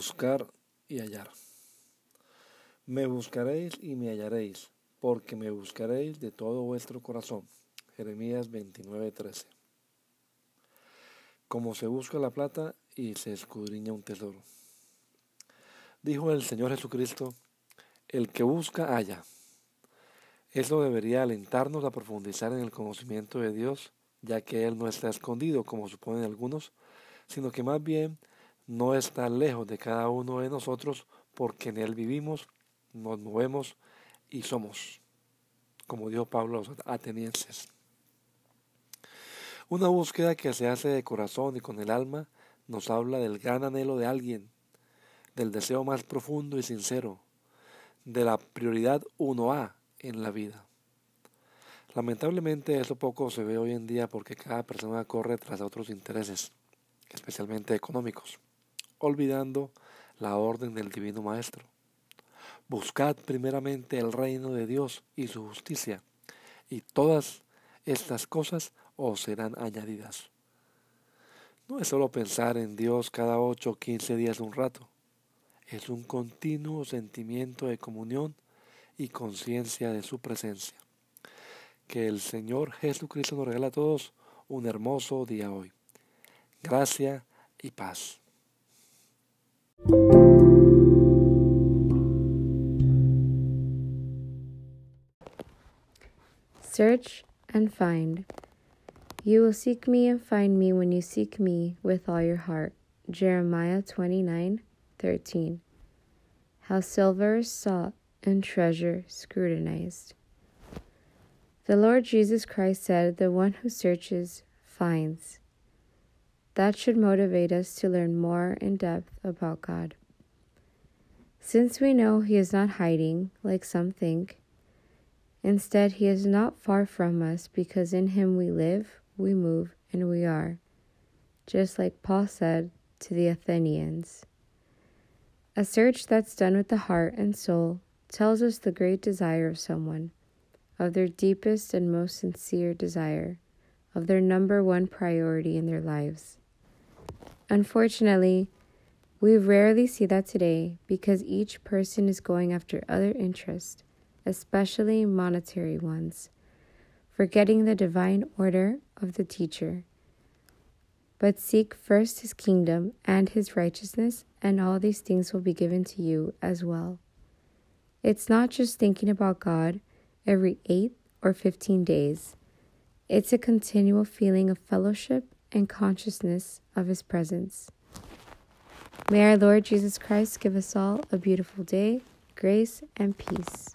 Buscar y hallar. Me buscaréis y me hallaréis, porque me buscaréis de todo vuestro corazón. Jeremías 29:13. Como se busca la plata y se escudriña un tesoro. Dijo el Señor Jesucristo, el que busca halla. Eso debería alentarnos a profundizar en el conocimiento de Dios, ya que Él no está escondido, como suponen algunos, sino que más bien no está lejos de cada uno de nosotros porque en Él vivimos, nos movemos y somos, como dijo Pablo a los atenienses. Una búsqueda que se hace de corazón y con el alma nos habla del gran anhelo de alguien, del deseo más profundo y sincero, de la prioridad 1A en la vida. Lamentablemente eso poco se ve hoy en día porque cada persona corre tras otros intereses, especialmente económicos olvidando la orden del Divino Maestro. Buscad primeramente el reino de Dios y su justicia, y todas estas cosas os serán añadidas. No es solo pensar en Dios cada ocho o quince días un rato, es un continuo sentimiento de comunión y conciencia de su presencia. Que el Señor Jesucristo nos regala a todos un hermoso día hoy. Gracia y paz. Search and find. You will seek me and find me when you seek me with all your heart. Jeremiah 29 13. How silver is sought and treasure scrutinized. The Lord Jesus Christ said, The one who searches finds. That should motivate us to learn more in depth about God. Since we know He is not hiding, like some think, instead, He is not far from us because in Him we live, we move, and we are, just like Paul said to the Athenians. A search that's done with the heart and soul tells us the great desire of someone, of their deepest and most sincere desire, of their number one priority in their lives. Unfortunately, we rarely see that today because each person is going after other interests, especially monetary ones, forgetting the divine order of the teacher. But seek first his kingdom and his righteousness, and all these things will be given to you as well. It's not just thinking about God every 8 or 15 days, it's a continual feeling of fellowship and consciousness of His presence. May our Lord Jesus Christ give us all a beautiful day, grace, and peace.